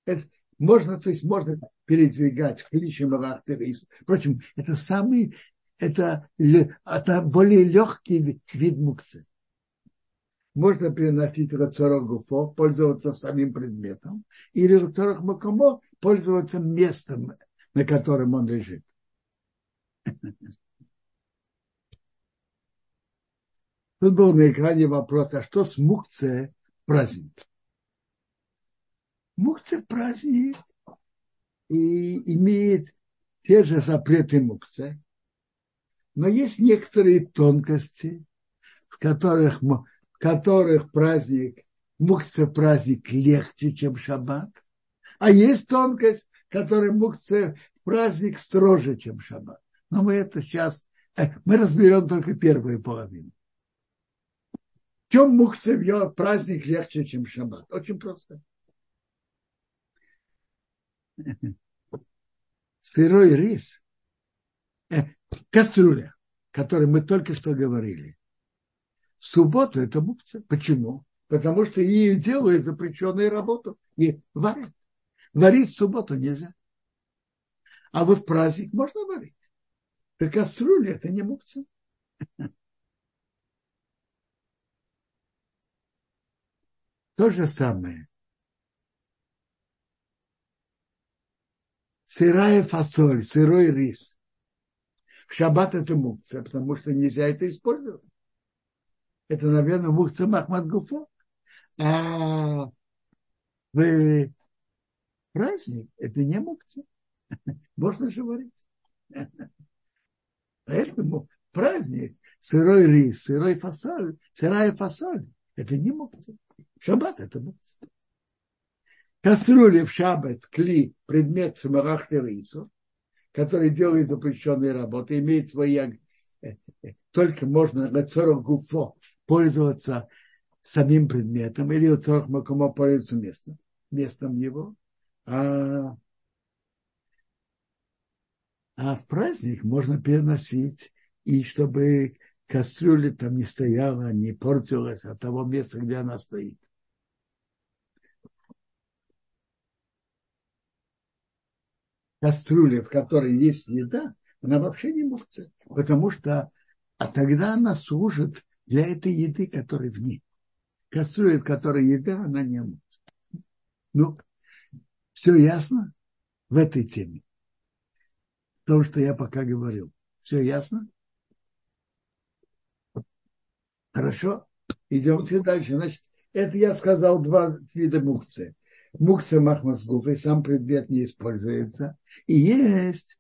Это можно, то есть можно передвигать кличем рис. Впрочем, это самый, это, это более легкий вид мукцы. Можно переносить рацорок гуфо, пользоваться самим предметом, или рацорок макомо, пользоваться местом, на котором он лежит. Тут был на экране вопрос, а что с мукце праздник? Мукце праздник и имеет те же запреты мукце, но есть некоторые тонкости, в которых, в которых праздник, мукце праздник легче, чем шаббат, а есть тонкость, в которой мукце праздник строже, чем шаббат. Но мы это сейчас, э, мы разберем только первую половину чем мукция праздник легче, чем шаббат? Очень просто. Сырой рис, э, кастрюля, о которой мы только что говорили. В субботу это мукция. Почему? Потому что ей делают запрещенную работу и варят. Варить в субботу нельзя. А вот праздник можно варить. При кастрюле это не мукция. То же самое. Сырая фасоль, сырой рис. В шаббат это мукция, потому что нельзя это использовать. Это, наверное, мукция Махмад Гуфо. А в праздник это не мукция. (laughs) Можно же варить. (laughs) Поэтому праздник, сырой рис, сырой фасоль, сырая фасоль, это не мукция. Шаббат это мукция. Кастрюли в шаббат, кли, предмет шмарах терису, который делает запрещенные работы, имеет свои... (laughs) Только можно 40 гуфо пользоваться самим предметом или 40 макумо пользоваться местом, местом его. А, а в праздник можно переносить, и чтобы кастрюля там не стояла, не портилась от того места, где она стоит. Кастрюля, в которой есть еда, она вообще не может, потому что а тогда она служит для этой еды, которая в ней. Кастрюля, в которой еда, она не может. Ну, все ясно в этой теме. То, что я пока говорил. Все ясно? Хорошо, идемте дальше. Значит, это я сказал два вида мукции. Мукция махмасгуф, и сам предмет не используется. И есть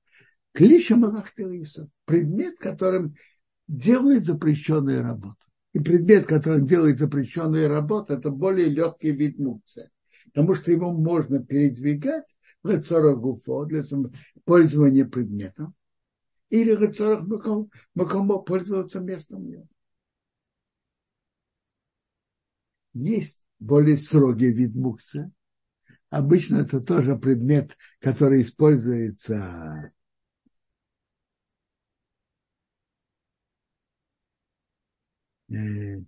клиша малахтериса, предмет, которым делает запрещенные работы. И предмет, который делает запрещенные работы, это более легкий вид мукция. Потому что его можно передвигать в рецорах гуфо для пользования предметом. Или в рецорах макомо пользоваться местом его. Есть более строгий вид мукса. Обычно это тоже предмет, который используется э,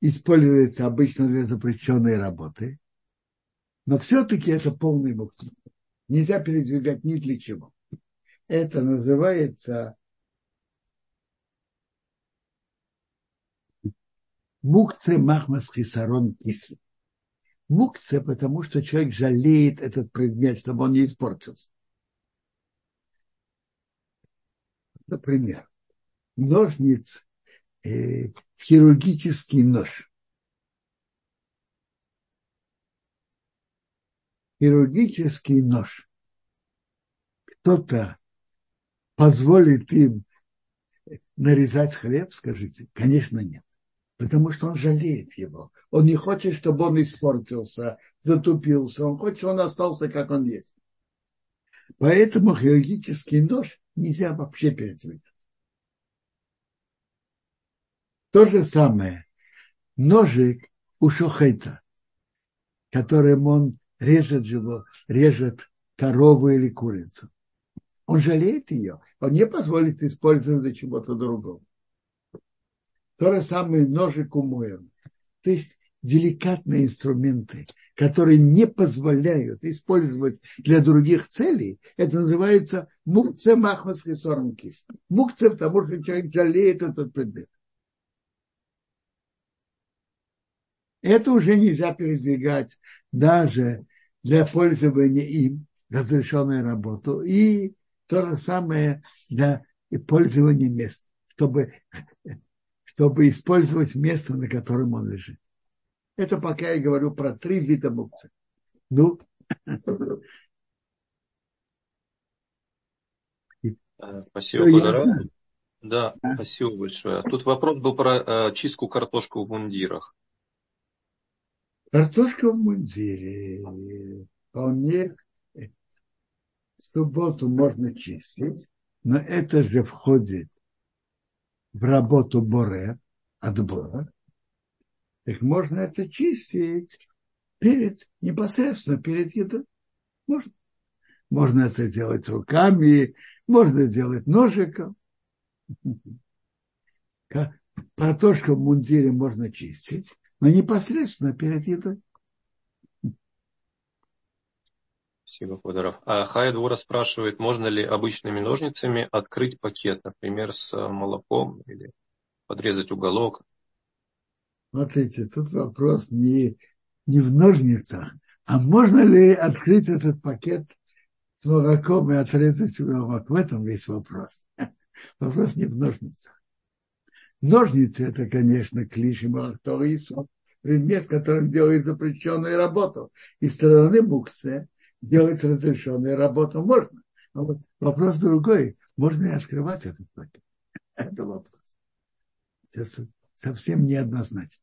используется обычно для запрещенной работы, но все-таки это полный мукс. Нельзя передвигать ни для чего. Это называется Мукце махмас хисарон кисы. Мукце, потому что человек жалеет этот предмет, чтобы он не испортился. Например, ножниц, э, хирургический нож. Хирургический нож. Кто-то позволит им нарезать хлеб, скажите? Конечно, нет потому что он жалеет его. Он не хочет, чтобы он испортился, затупился. Он хочет, чтобы он остался, как он есть. Поэтому хирургический нож нельзя вообще передвигать. То же самое. Ножик у шохейта, которым он режет живот, режет корову или курицу. Он жалеет ее. Он не позволит использовать для чего-то другого. То же самое ножик умоем. То есть деликатные инструменты, которые не позволяют использовать для других целей, это называется мукце махмасский сормкис. Мукце, потому что человек жалеет этот предмет. Это уже нельзя передвигать даже для пользования им разрешенной работу. И то же самое для пользования мест, чтобы чтобы использовать место, на котором он лежит. Это пока я говорю про три вида мукцы. Ну,
Спасибо, Кударов. Да, а? спасибо большое. Тут вопрос был про э, чистку картошку в мундирах.
Картошка в мундире вполне в субботу можно чистить, но это же входит в работу боре, отбора, так можно это чистить перед, непосредственно перед едой. Можно. Можно это делать руками, можно делать ножиком. Картошку в мундире можно чистить, но непосредственно перед едой.
Спасибо, Кударов. А Хая Двора спрашивает, можно ли обычными ножницами открыть пакет, например, с молоком или подрезать уголок?
Смотрите, тут вопрос не, не в ножницах, а можно ли открыть этот пакет с молоком и отрезать уголок? В этом весь вопрос. (laughs) Вопрос не в ножницах. Ножницы – это, конечно, клиши Малахторису, предмет, которым делает запрещенную работу. И стороны муксе делать разрешенную работу можно. Но вопрос другой. Можно ли открывать этот пакет? Это вопрос. Это совсем неоднозначно,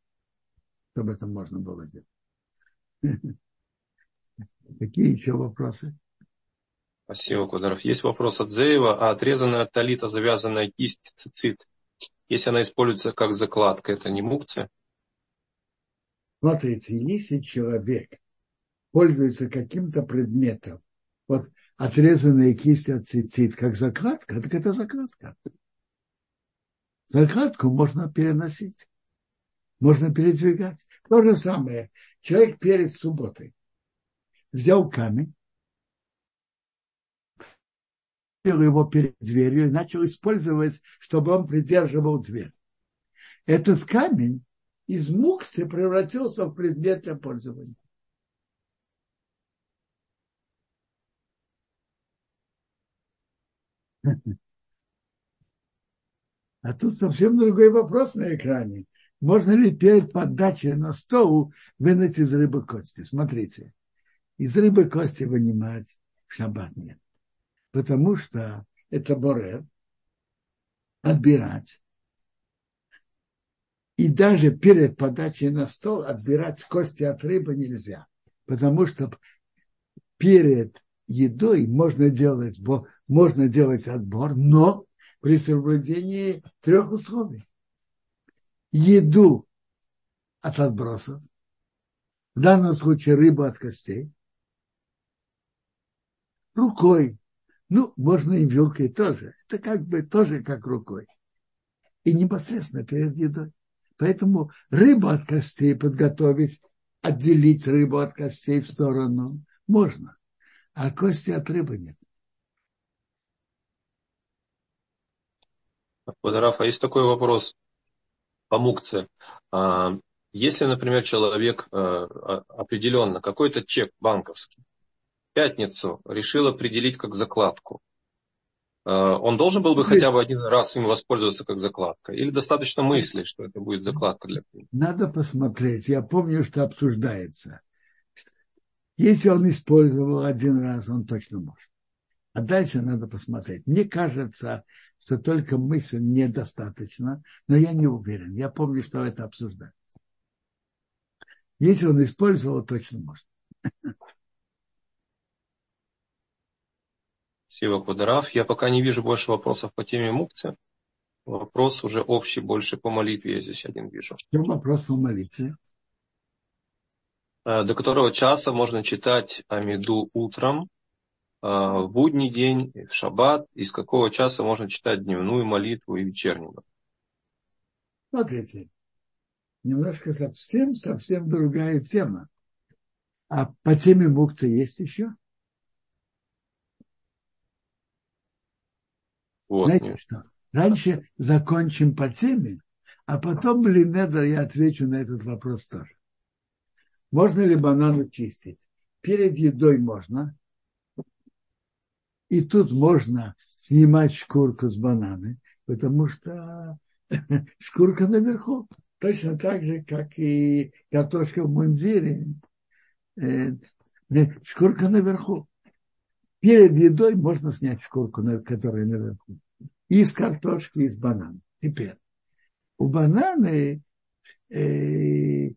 чтобы это можно было делать. (laughs) Какие еще вопросы?
Спасибо, Кударов. Есть вопрос от Зеева. А отрезанная талита, завязанная кисть, цицит, если она используется как закладка, это не мукция?
Смотрите, если человек пользуется каким-то предметом, вот отрезанные кисти от цицит, как закладка, так это закладка. Закладку можно переносить, можно передвигать. То же самое. Человек перед субботой взял камень, его перед дверью и начал использовать, чтобы он придерживал дверь. Этот камень из муксы превратился в предмет для пользования. А тут совсем другой вопрос на экране. Можно ли перед подачей на стол вынуть из рыбы кости? Смотрите, из рыбы кости вынимать в шаббат нет. Потому что это борер, отбирать. И даже перед подачей на стол отбирать кости от рыбы нельзя. Потому что перед едой можно делать, можно делать отбор, но при соблюдении трех условий. Еду от отбросов, в данном случае рыбу от костей, рукой, ну, можно и вилкой тоже, это как бы тоже как рукой, и непосредственно перед едой. Поэтому рыбу от костей подготовить, отделить рыбу от костей в сторону можно, а кости от рыбы нет.
Водораф, а есть такой вопрос по мукце. А, если, например, человек э, определенно какой-то чек банковский пятницу решил определить как закладку, э, он должен был бы хотя бы один раз им воспользоваться как закладка? Или достаточно мысли, что это будет закладка для
Надо посмотреть. Я помню, что обсуждается. Если он использовал один раз, он точно может. А дальше надо посмотреть. Мне кажется, что только мысль недостаточно, но я не уверен. Я помню, что это обсуждается. Если он использовал, точно может.
Спасибо, Кударав. Я пока не вижу больше вопросов по теме мукции. Вопрос уже общий, больше по молитве я здесь один вижу.
Что вопрос по молитве?
Э, до которого часа можно читать Амиду утром, в будний день, в шаббат, из какого часа можно читать дневную молитву и вечернюю.
Смотрите, немножко совсем, совсем другая тема. А по теме мукцы есть еще? Вот, Знаете нет. что? Раньше закончим по теме, а потом, блин, это я отвечу на этот вопрос тоже. Можно ли бананы чистить? Перед едой можно, и тут можно снимать шкурку с бананы, потому что (laughs) шкурка наверху. Точно так же, как и картошка в мундире. Э, шкурка наверху. Перед едой можно снять шкурку, которая наверху. Из картошки, из банана. Теперь. У бананы э,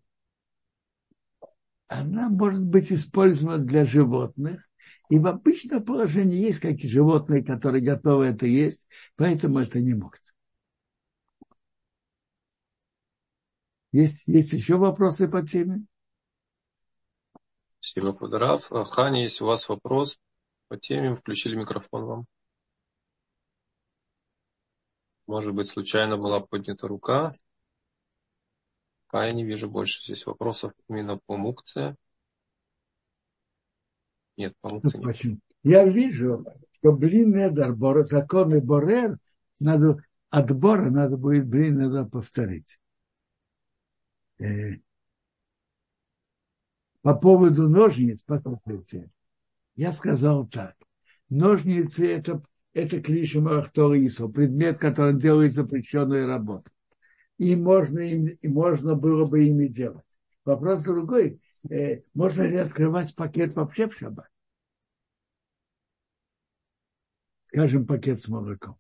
она может быть использована для животных, и в обычном положении есть какие животные, которые готовы это есть, поэтому это не могут. Есть, есть еще вопросы по теме?
Спасибо, Кударав. Ханя, если у вас вопрос по теме, включили микрофон вам. Может быть, случайно была поднята рука. Пока я не вижу больше здесь вопросов именно по мукции. Нет, (laughs) по-моему,
нет. Я вижу, что блин отбор, законы Борер, надо, отбора надо будет блин надо повторить. Э, по поводу ножниц, послушайте, я сказал так. Ножницы это, это клиша Махторисо, предмет, который делает запрещенную работу. И можно, им, и можно было бы ими делать. Вопрос другой, э, можно ли открывать пакет вообще в шаббат? Скажем, пакет с молоком.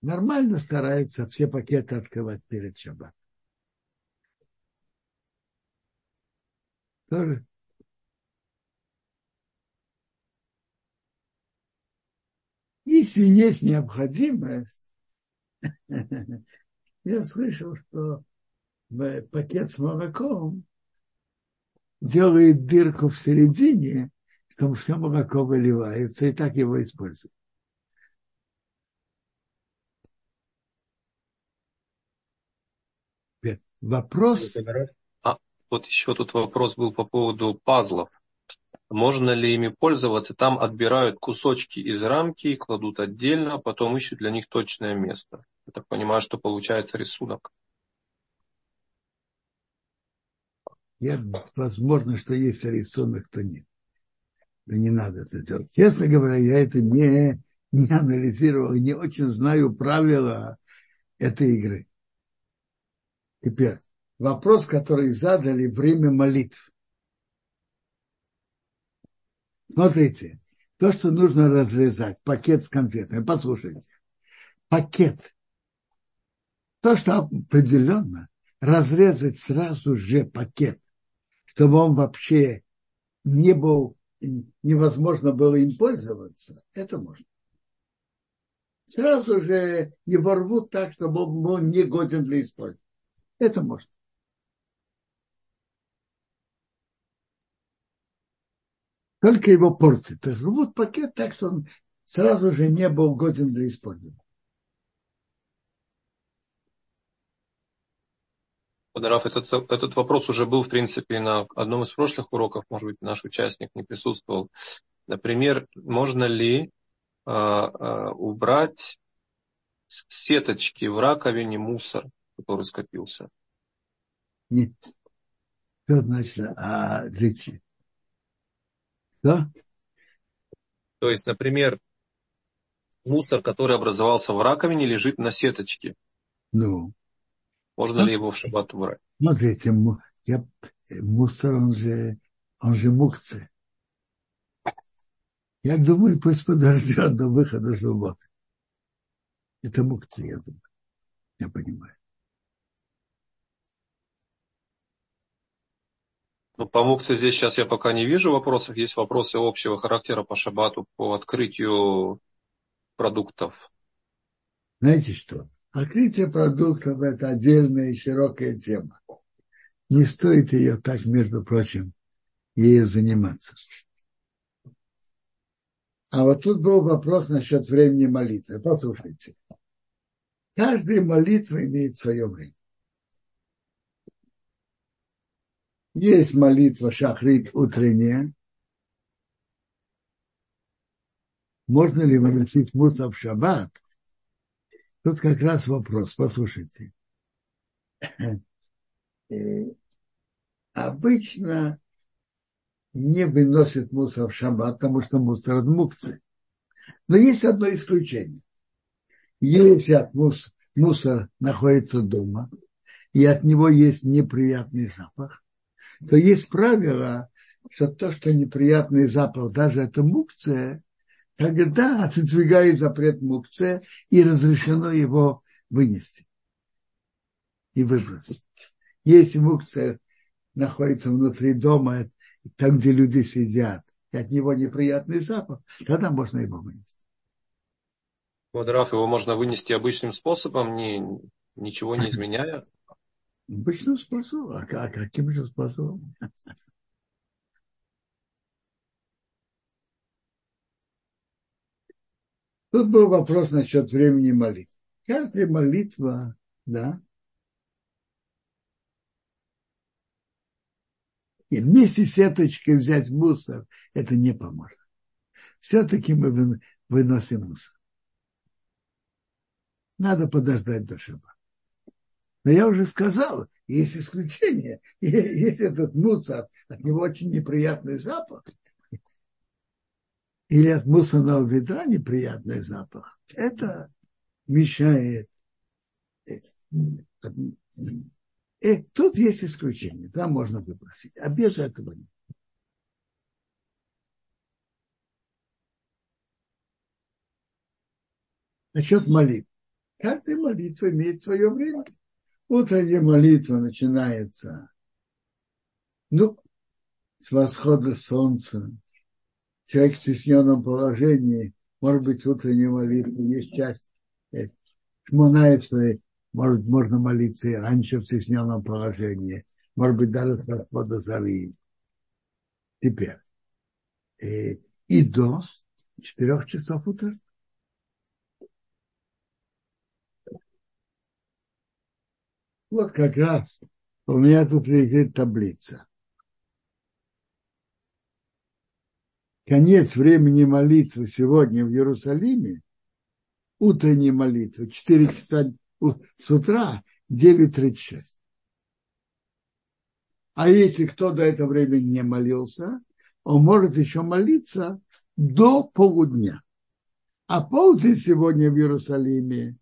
Нормально стараются все пакеты открывать перед шаббатом. Тоже. Если есть необходимость, (laughs) я слышал, что пакет с молоком делает дырку в середине, чтобы все молоко выливается, и так его используют. Вопрос...
А, вот еще тут вопрос был по поводу пазлов. Можно ли ими пользоваться? Там отбирают кусочки из рамки, кладут отдельно, а потом ищут для них точное место. Я так понимаю, что получается рисунок.
Я, возможно, что есть рисунок, то нет. Да не надо это делать. Честно говоря, я это не, не анализировал, не очень знаю правила этой игры. Теперь вопрос, который задали время молитв. Смотрите, то, что нужно разрезать, пакет с конфетами, послушайте, пакет, то, что определенно, разрезать сразу же пакет, чтобы он вообще не был, невозможно было им пользоваться, это можно. Сразу же его рвут так, чтобы он был не годен для использования. Это можно. Только его портит. Рвут пакет так, что он сразу же не был годен для использования.
Раф, этот, этот вопрос уже был, в принципе, на одном из прошлых уроков, может быть, наш участник не присутствовал. Например, можно ли э, э, убрать сеточки в раковине мусор? который скопился.
Нет. Что значит, а для чего? Да?
То есть, например, мусор, который образовался в раковине, лежит на сеточке.
Ну.
Можно Смотри, ли его в шаббат убрать?
Смотрите, я, мусор, он же, он же мукция. Я думаю, пусть подождет до выхода субботы. Это мукция, я думаю. Я понимаю.
Ну, по мукции здесь сейчас я пока не вижу вопросов. Есть вопросы общего характера по шабату, по открытию продуктов.
Знаете что? Открытие продуктов – это отдельная и широкая тема. Не стоит ее так, между прочим, ею заниматься. А вот тут был вопрос насчет времени молитвы. Послушайте. Каждая молитва имеет свое время. Есть молитва шахрит утренняя. Можно ли выносить мусор в шаббат? Тут как раз вопрос, послушайте. Э, обычно не выносит мусор в шаббат, потому что мусор от мукцы. Но есть одно исключение. Если мусор, мусор находится дома, и от него есть неприятный запах, то есть правило, что то, что неприятный запах, даже это мукция, тогда отодвигает запрет мукция и разрешено его вынести и выбросить. Если мукция находится внутри дома, там, где люди сидят, и от него неприятный запах, тогда можно его вынести.
Вот, Раф, его можно вынести обычным способом, не, ничего не (laughs) изменяя?
Обычным способом. А каким же способом? Тут был вопрос насчет времени молитвы. Каждая молитва, да, и вместе с сеточкой взять мусор, это не поможет. Все-таки мы выносим мусор. Надо подождать до шаба. Но я уже сказал, есть исключение. (laughs) Есть этот мусор, от него очень неприятный запах. Или от мусорного ведра неприятный запах. Это мешает. И э, э, тут есть исключение. Там можно выбросить. А без этого нет. Насчет молитв. Каждая молитва имеет свое время. Утренняя молитва начинается. Ну, с восхода солнца. Человек в стесненном положении, может быть, утренней молитвы, есть часть э, Шмонается, может, можно молиться и раньше в стесненном положении, может быть, даже с восхода зари. Теперь. И, и до четырех часов утра. Вот как раз у меня тут лежит таблица. Конец времени молитвы сегодня в Иерусалиме, утренняя молитва, 4 часа с утра, 9.36. А если кто до этого времени не молился, он может еще молиться до полудня. А полдень сегодня в Иерусалиме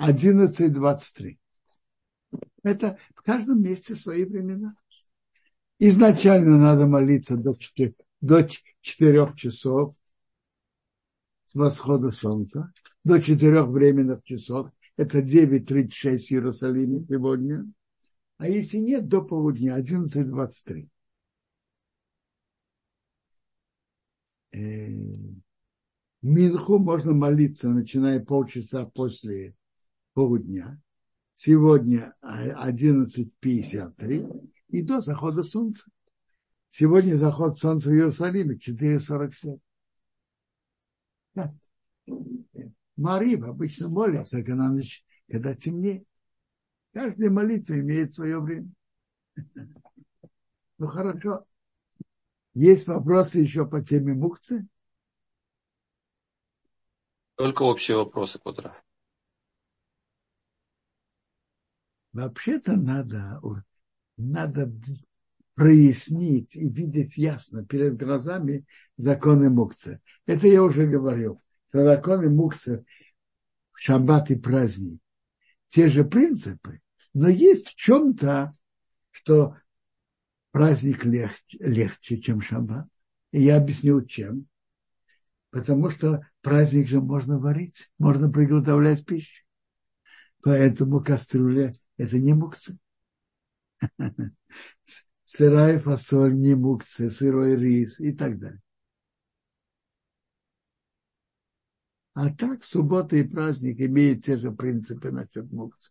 11.23. Это в каждом месте свои времена. Изначально надо молиться до 4, до 4 часов с восхода солнца, до 4 временных часов. Это 9.36 в Иерусалиме сегодня. А если нет, до полудня, 11.23. Минху можно молиться, начиная полчаса после полудня сегодня 11.53 и до захода солнца. Сегодня заход солнца в Иерусалиме 4.47. Да. Марив обычно молится, когда, когда темнеет. Каждая молитва имеет свое время. Ну хорошо. Есть вопросы еще по теме мукцы?
Только общие вопросы, Кудрав.
Вообще-то надо, надо прояснить и видеть ясно перед глазами законы мукцы. Это я уже говорил, что законы мукцы шаббат и праздник те же принципы, но есть в чем-то, что праздник легче, легче, чем шаббат. И я объясню, чем. Потому что праздник же можно варить, можно приготовлять пищу. Поэтому кастрюля – это не мукцы. (laughs) Сырая фасоль не мукцы, сырой рис и так далее. А так, суббота и праздник имеют те же принципы насчет мукцы.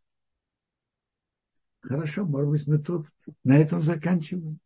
Хорошо, может быть, мы тут на этом заканчиваем.